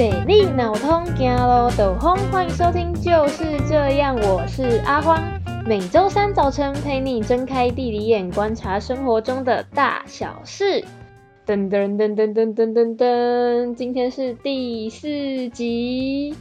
北利脑通行路斗风，欢迎收听就是这样，我是阿荒，每周三早晨陪你睁开地理眼，观察生活中的大小事。噔噔噔噔噔噔噔噔，今天是第四集。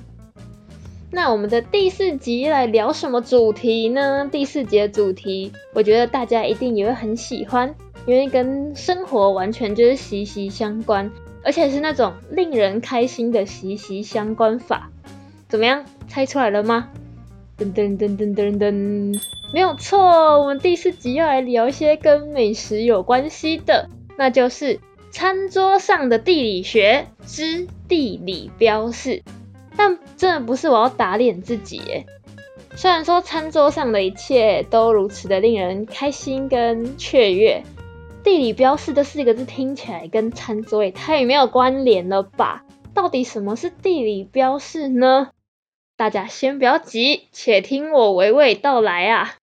那我们的第四集来聊什么主题呢？第四集的主题，我觉得大家一定也会很喜欢，因为跟生活完全就是息息相关，而且是那种令人开心的息息相关法。怎么样，猜出来了吗？噔噔噔噔噔噔，没有错，我们第四集要来聊一些跟美食有关系的，那就是餐桌上的地理学之地理标示。但真的不是我要打脸自己耶。虽然说餐桌上的一切都如此的令人开心跟雀跃，地理标示这四个字听起来跟餐桌也太没有关联了吧？到底什么是地理标示呢？大家先不要急，且听我娓娓道来啊。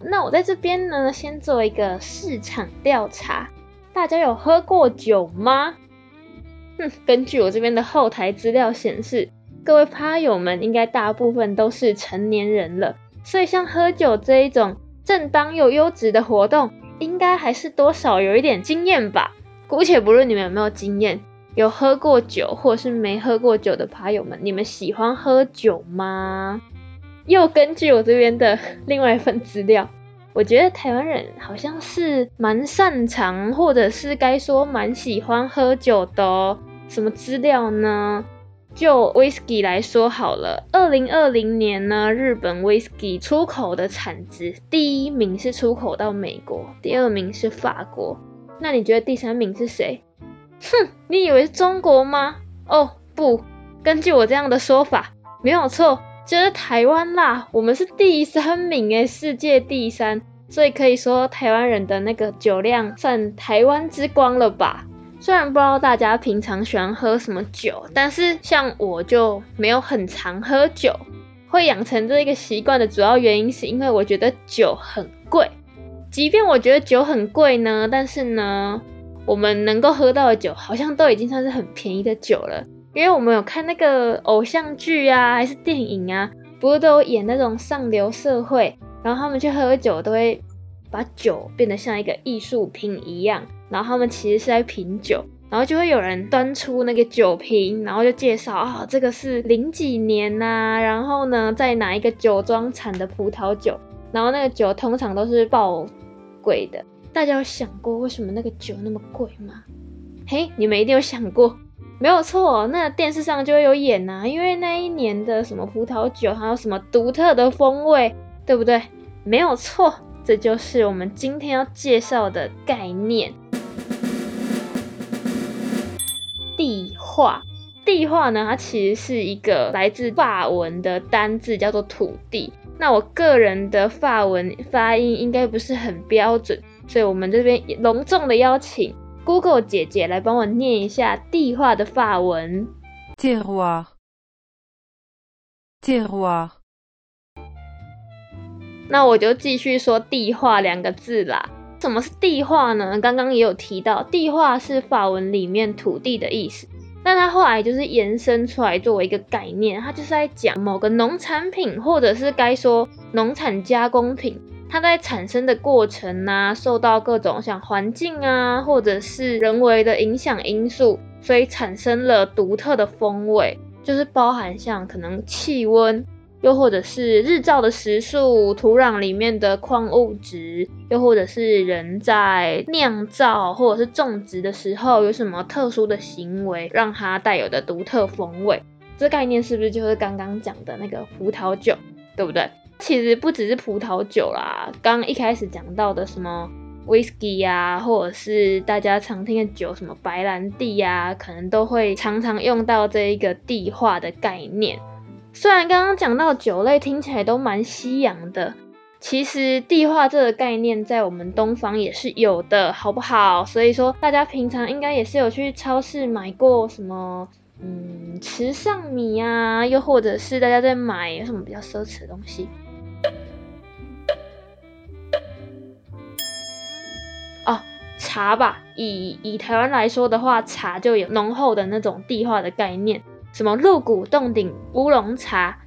那我在这边呢，先做一个市场调查。大家有喝过酒吗？根据我这边的后台资料显示，各位趴友们应该大部分都是成年人了，所以像喝酒这一种正当又优质的活动，应该还是多少有一点经验吧。姑且不论你们有没有经验，有喝过酒或是没喝过酒的趴友们，你们喜欢喝酒吗？又根据我这边的另外一份资料。我觉得台湾人好像是蛮擅长，或者是该说蛮喜欢喝酒的哦。什么资料呢？就威士忌来说好了，二零二零年呢，日本威士忌出口的产值第一名是出口到美国，第二名是法国。那你觉得第三名是谁？哼，你以为是中国吗？哦，不，根据我这样的说法，没有错。就是台湾啦，我们是第三名诶，世界第三，所以可以说台湾人的那个酒量算台湾之光了吧？虽然不知道大家平常喜欢喝什么酒，但是像我就没有很常喝酒，会养成这一个习惯的主要原因是因为我觉得酒很贵。即便我觉得酒很贵呢，但是呢，我们能够喝到的酒好像都已经算是很便宜的酒了。因为我们有看那个偶像剧啊，还是电影啊，不是都有演那种上流社会，然后他们去喝酒都会把酒变得像一个艺术品一样，然后他们其实是在品酒，然后就会有人端出那个酒瓶，然后就介绍啊，这个是零几年呐、啊，然后呢，在哪一个酒庄产的葡萄酒，然后那个酒通常都是爆贵的。大家有想过为什么那个酒那么贵吗？嘿，你们一定有想过。没有错，那电视上就会有演呐、因为那一年的什么葡萄酒，还有什么独特的风味，对不对？没有错，这就是我们今天要介绍的概念。地化，地化呢，它其实是一个来自法文的单字，叫做土地。那我个人的法文发音应该不是很标准，所以我们这边隆重的邀请。Google 姐姐来帮我念一下地化的法文。Terroir，Terroir。那我就继续说地化两个字啦。什么是地化呢？刚刚也有提到，地化是法文里面土地的意思。但它后来就是延伸出来作为一个概念，它就是在讲某个农产品，或者是该说农产加工品。它在产生的过程啊，受到各种像环境啊，或者是人为的影响因素，所以产生了独特的风味，就是包含像可能气温，又或者是日照的时数、土壤里面的矿物质，又或者是人在酿造或者是种植的时候有什么特殊的行为，让它带有的独特风味。这概念是不是就是刚刚讲的那个葡萄酒，对不对？其实不只是葡萄酒啦，刚一开始讲到的什么威士忌呀，或者是大家常听的酒，什么白兰地呀，可能都会常常用到这一个地化的概念。虽然刚刚讲到酒类听起来都蛮西洋的，其实地化这个概念在我们东方也是有的，好不好？所以说大家平常应该也是有去超市买过什么，嗯，池上米呀，又或者是大家在买有什么比较奢侈的东西。茶吧，以以台湾来说的话，茶就有浓厚的那种地化的概念，什么鹿谷洞顶乌龙茶，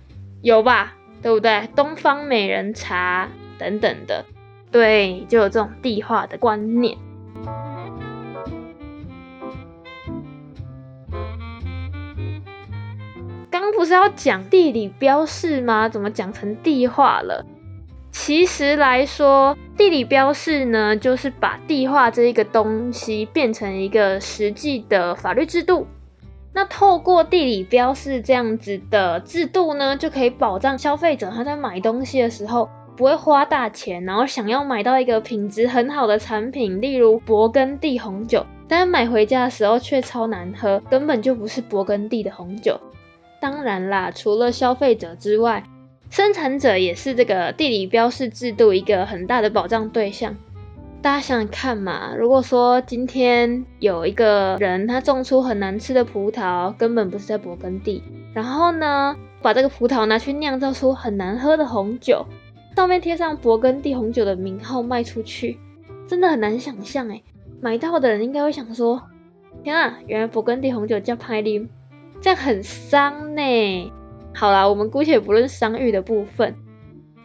有吧？对不对？东方美人茶等等的，对，就有这种地化的观念。刚不是要讲地理标示吗？怎么讲成地化了？其实来说，地理标示呢，就是把地化这一个东西变成一个实际的法律制度。那透过地理标示这样子的制度呢，就可以保障消费者他在买东西的时候不会花大钱，然后想要买到一个品质很好的产品，例如勃艮第红酒，但是买回家的时候却超难喝，根本就不是勃艮第的红酒。当然啦，除了消费者之外，生产者也是这个地理标示制度一个很大的保障对象。大家想想看嘛，如果说今天有一个人他种出很难吃的葡萄，根本不是在勃艮第，然后呢，把这个葡萄拿去酿造出很难喝的红酒，上面贴上勃艮第红酒的名号卖出去，真的很难想象诶，买到的人应该会想说，天啊，原来勃艮第红酒叫派利，这样很伤呢。好啦，我们姑且不论商誉的部分。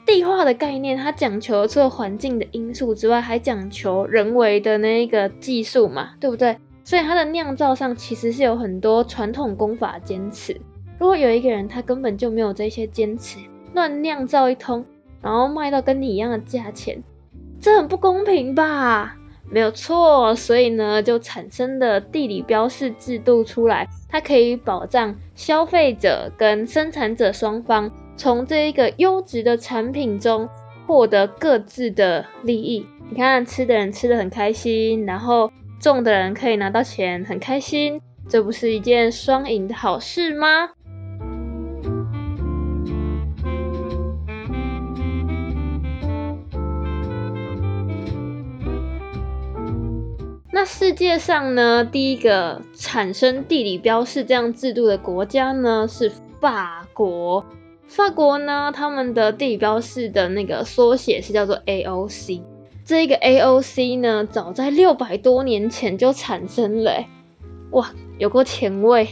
地化的概念，它讲求除了环境的因素之外，还讲求人为的那一个技术嘛，对不对？所以它的酿造上其实是有很多传统工法坚持。如果有一个人他根本就没有这些坚持，乱酿造一通，然后卖到跟你一样的价钱，这很不公平吧？没有错，所以呢，就产生了地理标示制度出来，它可以保障消费者跟生产者双方。从这一个优质的产品中获得各自的利益。你看，吃的人吃得很开心，然后种的人可以拿到钱，很开心，这不是一件双赢的好事吗？那世界上呢，第一个产生地理标示这样制度的国家呢，是法国。法国呢，他们的地理标示的那个缩写是叫做 AOC。这个 AOC 呢，早在六百多年前就产生了，哇，有过前卫。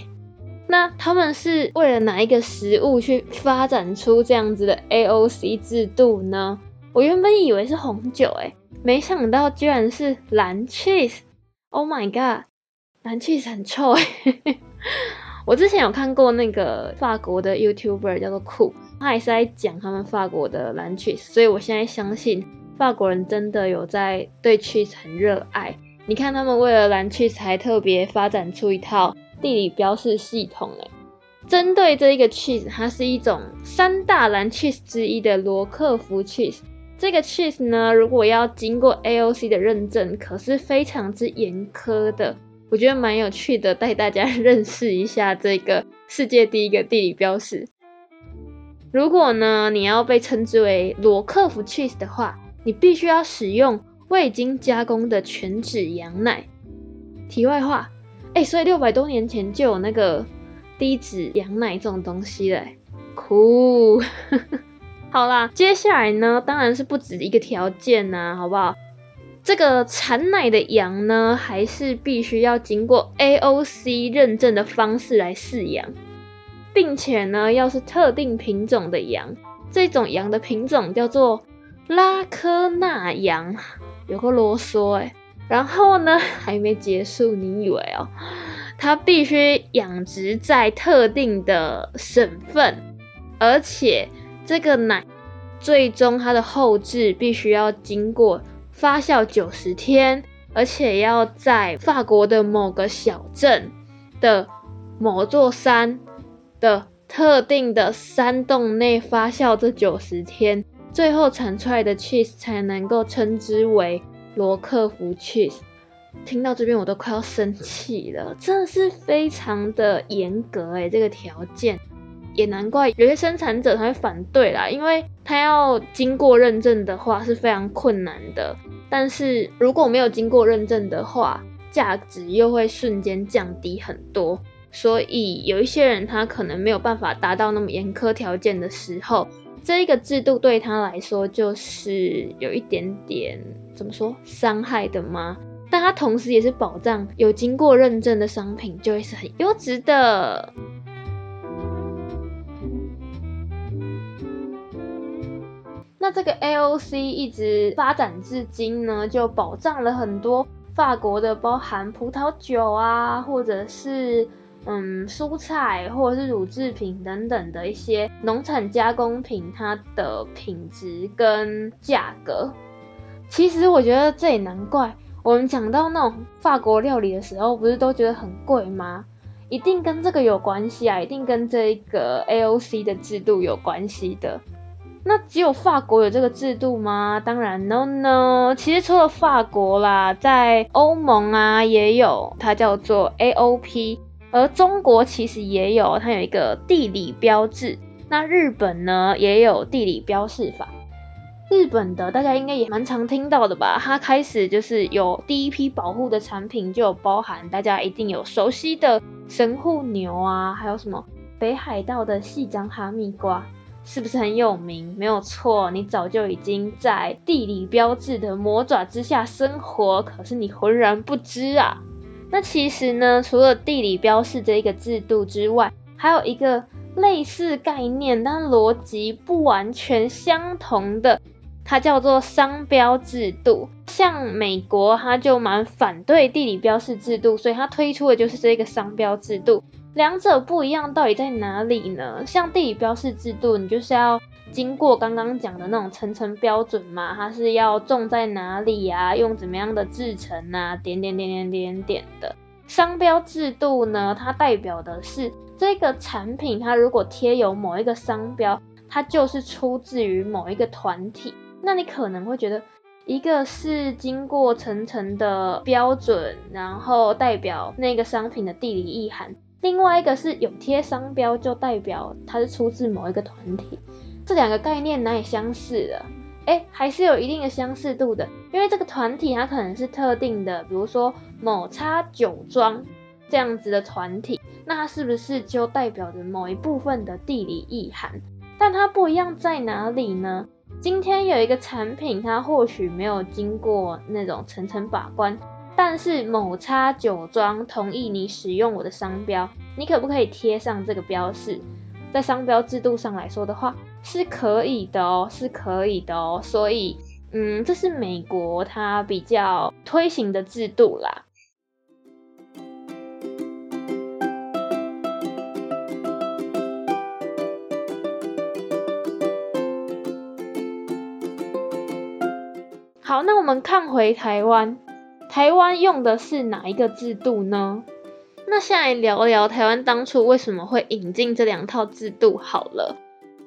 那他们是为了哪一个食物去发展出这样子的 AOC 制度呢？我原本以为是红酒，哎，没想到居然是蓝 cheese。Oh my god，蓝 cheese 很臭，哎。我之前有看过那个法国的 YouTuber 叫做酷，他也是在讲他们法国的蓝 cheese，所以我现在相信法国人真的有在对 cheese 很热爱。你看他们为了蓝 cheese 还特别发展出一套地理标示系统诶，针对这一个 cheese，它是一种三大蓝 cheese 之一的罗克福 cheese。这个 cheese 呢，如果要经过 AOC 的认证，可是非常之严苛的。我觉得蛮有趣的，带大家认识一下这个世界第一个地理标示。如果呢，你要被称之为罗克福 cheese 的话，你必须要使用未经加工的全脂羊奶。题外话，哎，所以六百多年前就有那个低脂羊奶这种东西了，酷。好啦，接下来呢，当然是不止一个条件呐、好不好？这个产奶的羊呢，还是必须要经过 AOC 认证的方式来饲养，并且呢，要是特定品种的羊，这种羊的品种叫做拉科纳羊，有个啰嗦哎。然后呢，还没结束，你以为哦？它必须养殖在特定的省份，而且这个奶最终它的后置必须要经过。发酵九十天，而且要在法国的某个小镇的某座山的特定的山洞内发酵这九十天，最后产出来的 cheese 才能够称之为罗克福 cheese。听到这边我都快要生气了，真的是非常的严格诶，这个条件。也难怪有些生产者他会反对啦，因为他要经过认证的话是非常困难的。但是如果没有经过认证的话，价值又会瞬间降低很多。所以有一些人他可能没有办法达到那么严苛条件的时候，这一个制度对他来说就是有一点点怎么说伤害的吗？但它同时也是保障有经过认证的商品就会是很优质的。那这个 AOC 一直发展至今呢，就保障了很多法国的，包含葡萄酒啊，或者是嗯蔬菜，或者是乳制品等等的一些农产加工品，它的品质跟价格。其实我觉得这也难怪，我们讲到那种法国料理的时候，不是都觉得很贵吗？一定跟这个有关系啊，一定跟这个 AOC 的制度有关系的。那只有法国有这个制度吗？当然，no no。其实除了法国啦，在欧盟啊也有，它叫做 AOP。而中国其实也有，它有一个地理标志。那日本呢也有地理标示法。日本的大家应该也蛮常听到的吧？它开始就是有第一批保护的产品，就有包含大家一定有熟悉的神户牛啊，还有什么北海道的夕张哈密瓜。是不是很有名？没有错，你早就已经在地理标志的魔爪之下生活，可是你浑然不知啊。那其实呢，除了地理标示这一个制度之外，还有一个类似概念，但逻辑不完全相同的，它叫做商标制度。像美国，它就蛮反对地理标示制度，所以它推出的就是这个商标制度。两者不一样，到底在哪里呢？像地理标示制度，你就是要经过刚刚讲的那种层层标准嘛，它是要种在哪里啊，用怎么样的制成啊，点点点点点点的。商标制度呢，它代表的是这个产品，它如果贴有某一个商标，它就是出自于某一个团体。那你可能会觉得，一个是经过层层的标准，然后代表那个商品的地理意涵。另外一个是有贴商标，就代表它是出自某一个团体，这两个概念难以相似的？哎，还是有一定的相似度的，因为这个团体它可能是特定的，比如说某叉酒庄这样子的团体，那它是不是就代表着某一部分的地理意涵？但它不一样在哪里呢？今天有一个产品，它或许没有经过那种层层把关。但是某叉酒庄同意你使用我的商标，你可不可以贴上这个标示？在商标制度上来说的话，是可以的哦，是可以的哦。所以，嗯，这是美国它比较推行的制度啦。好，那我们看回台湾。台湾用的是哪一个制度呢？那现在聊聊台湾当初为什么会引进这两套制度好了。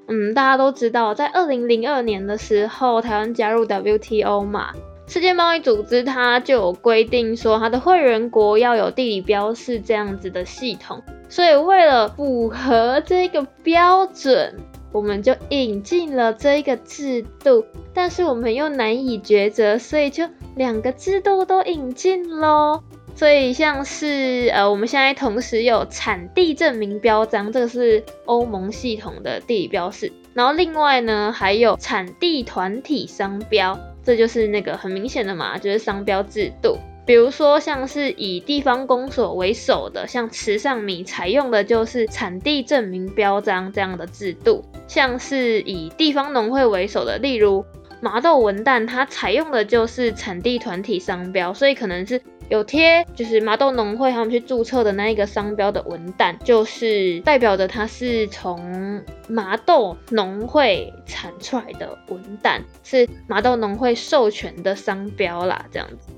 嗯，大家都知道，在二零零二年的时候，台湾加入 WTO 嘛，世界贸易组织它就有规定说，它的会员国要有地理标示这样子的系统，所以为了符合这个标准。我们就引进了这一个制度，但是我们又难以抉择，所以就两个制度都引进喽。所以像是呃，我们现在同时有产地证明标章，这个是欧盟系统的地理标示，然后另外呢还有产地团体商标，这就是那个很明显的嘛，就是商标制度。比如说，像是以地方公所为首的，像池上米采用的就是产地证明标章这样的制度；像是以地方农会为首的，例如麻豆文旦，它采用的就是产地团体商标，所以可能是有贴，就是麻豆农会他们去注册的那一个商标的文旦，就是代表着它是从麻豆农会产出来的文旦，是麻豆农会授权的商标啦，这样子。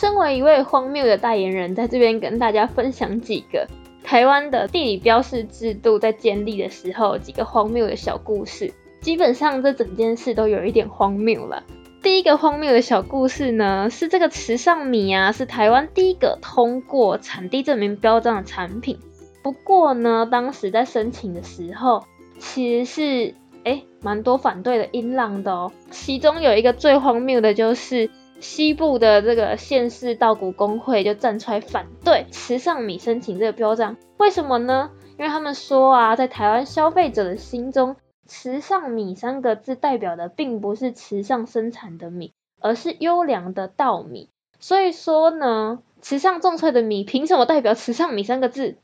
身为一位荒谬的代言人，在这边跟大家分享几个台湾的地理标示制度在建立的时候几个荒谬的小故事。基本上这整件事都有一点荒谬了。第一个荒谬的小故事呢，是这个池上米啊，是台湾第一个通过产地证明标章的产品。不过呢，当时在申请的时候，其实是诶蛮多反对的音浪的哦。其中有一个最荒谬的就是。西部的这个县市稻谷公会就站出来反对池上米申请这个标章，为什么呢？因为他们说啊，在台湾消费者的心中，池上米三个字代表的并不是池上生产的米，而是优良的稻米。所以说呢，池上种出来的米凭什么代表池上米三个字？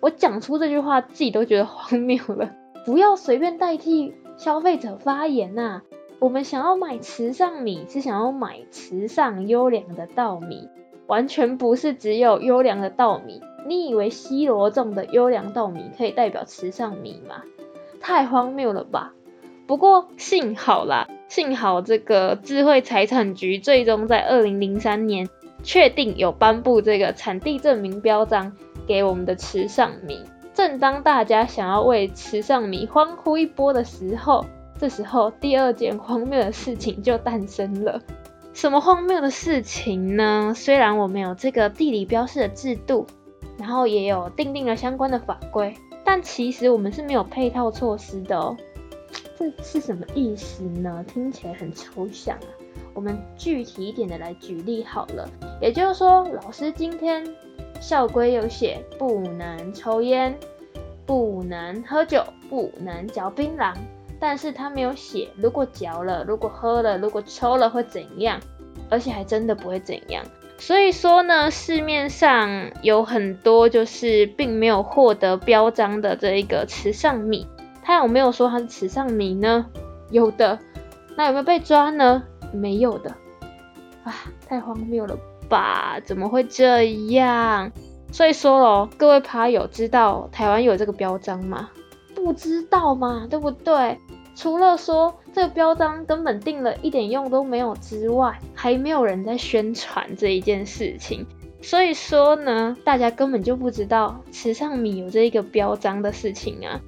我讲出这句话自己都觉得荒谬了。不要随便代替消费者发言呐、啊！我们想要买池上米，是想要买池上优良的稻米，完全不是只有优良的稻米。你以为西螺种的优良稻米可以代表池上米吗？太荒谬了吧！不过幸好啦，幸好这个智慧财产局最终在二零零三年确定有颁布这个产地证明标章给我们的池上米。正当大家想要为池上米欢呼一波的时候，这时候第二件荒谬的事情就诞生了。什么荒谬的事情呢？虽然我们有这个地理标示的制度，然后也有订定了相关的法规。但其实我们是没有配套措施的哦，这是什么意思呢？听起来很抽象啊。我们具体一点的来举例好了。也就是说，老师今天校规有写不能抽烟、不能喝酒、不能嚼槟榔，但是他没有写如果嚼了、如果喝了、如果抽了会怎样，而且还真的不会怎样。所以说呢，市面上有很多就是并没有获得标章的这一个池上米，他有没有说它是池上米呢？有的，那有没有被抓呢？没有的，啊，太荒谬了吧？怎么会这样？所以说咯，各位爬友知道台湾有这个标章吗？不知道嘛，对不对？除了说这个标章根本定了一点用都没有之外，还没有人在宣传这一件事情。所以说呢，大家根本就不知道池上米有这一个标章的事情啊。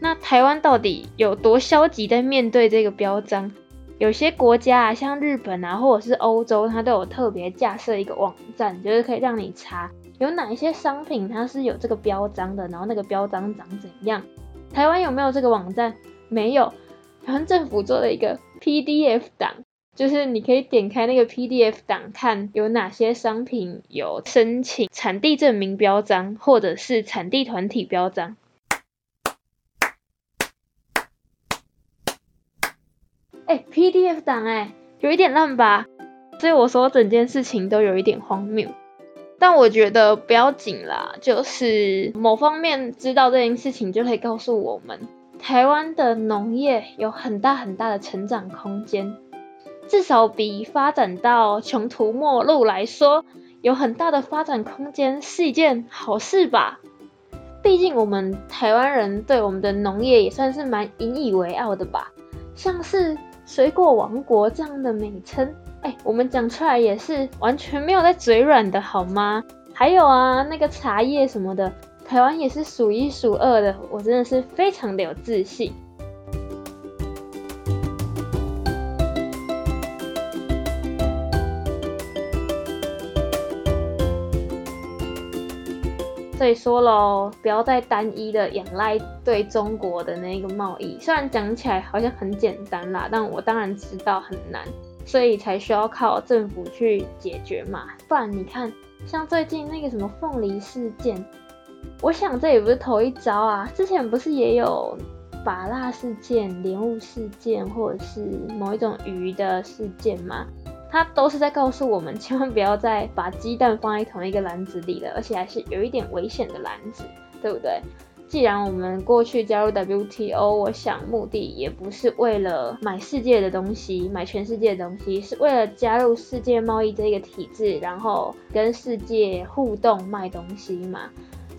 那台湾到底有多消极在面对这个标章？有些国家啊，像日本啊，或者是欧洲，它都有特别架设一个网站，就是可以让你查有哪一些商品它是有这个标章的，然后那个标章长怎样。台湾有没有这个网站？没有。台湾政府做了一个 PDF 档，就是你可以点开那个 PDF 档，看有哪些商品有申请产地证明标章，或者是产地团体标章。哎、，PDF 档哎，有一点烂吧？所以我说整件事情都有一点荒谬。但我觉得不要紧啦，就是某方面知道这件事情，就可以告诉我们。台湾的农业有很大很大的成长空间，至少比发展到穷途末路来说，有很大的发展空间是一件好事吧。毕竟我们台湾人对我们的农业也算是蛮引以为傲的吧，像是水果王国这样的美称，哎，我们讲出来也是完全没有在嘴软的好吗？还有啊，那个茶叶什么的。台湾也是数一数二的，我真的是非常的有自信。所以说喽，不要再单一的仰赖对中国的那个贸易，虽然讲起来好像很简单啦，但我当然知道很难，所以才需要靠政府去解决嘛。不然你看，像最近那个什么凤梨事件。我想这也不是头一遭啊，之前不是也有芭乐事件、莲雾事件，或者是某一种鱼的事件吗？它都是在告诉我们，千万不要再把鸡蛋放在同一个篮子里了，而且还是有一点危险的篮子，对不对？既然我们过去加入 WTO，我想目的也不是为了买世界的东西，买全世界的东西，是为了加入世界贸易这个体制，然后跟世界互动卖东西嘛。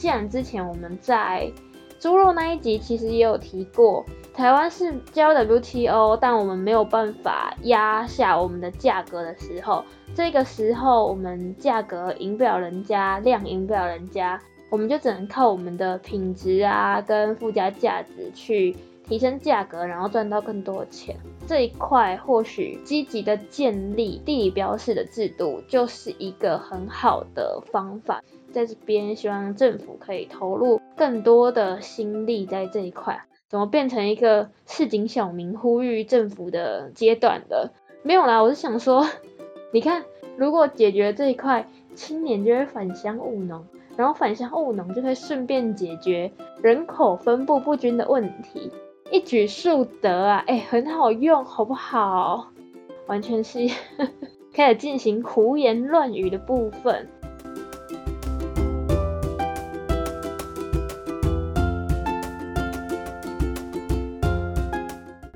既然之前我们在猪肉那一集其实也有提过，台湾是加入 WTO，但我们没有办法压下我们的价格的时候，这个时候我们价格赢不了人家，量赢不了人家，我们就只能靠我们的品质啊跟附加价值去提升价格，然后赚到更多的钱。这一块或许积极的建立地理标示的制度就是一个很好的方法。在这边，希望政府可以投入更多的心力在这一块。怎么变成一个市井小民呼吁政府的阶段了？没有啦，我是想说，你看，如果解决这一块，青年就会返乡务农，然后返乡务农就会顺便解决人口分布不均的问题。一举数得啊，哎，很好用，好不好？完全是开始进行胡言乱语的部分。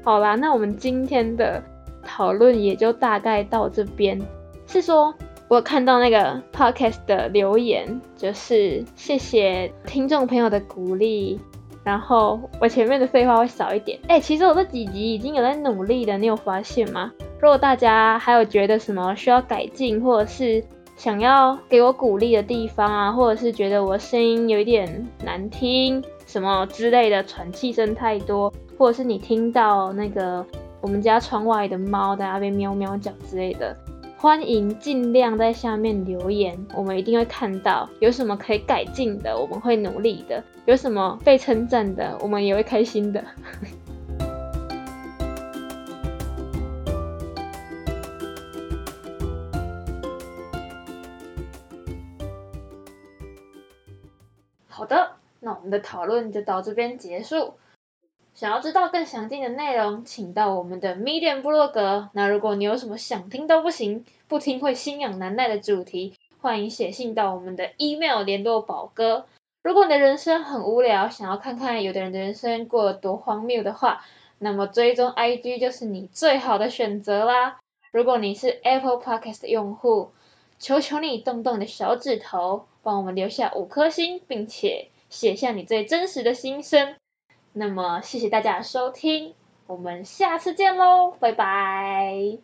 好啦，那我们今天的讨论也就大概到这边。是说，我看到那个 podcast 的留言，就是谢谢听众朋友的鼓励。然后我前面的废话会少一点。哎，其实我这几集已经有在努力的，你有发现吗？如果大家还有觉得什么需要改进，或者是想要给我鼓励的地方啊，或者是觉得我声音有一点难听，什么之类的，喘气声太多。或者是你听到那个我们家窗外的猫在那边喵喵叫之类的，欢迎尽量在下面留言，我们一定会看到。有什么可以改进的，我们会努力的；有什么被称赞的，我们也会开心的。好的，那我们的讨论就到这边结束。想要知道更详尽的内容，请到我们的 Medium 部落格。那如果你有什么想听都不行、不听会心痒难耐的主题，欢迎写信到我们的 email 联络宝哥。如果你的人生很无聊，想要看看有的人的人生过得多荒谬的话，那么追踪 IG 就是你最好的选择啦。如果你是 Apple Podcast 用户，求求你动动你的小指头，帮我们留下五颗星，并且写下你最真实的心声。那么，谢谢大家的收听，我们下次见喽，拜拜。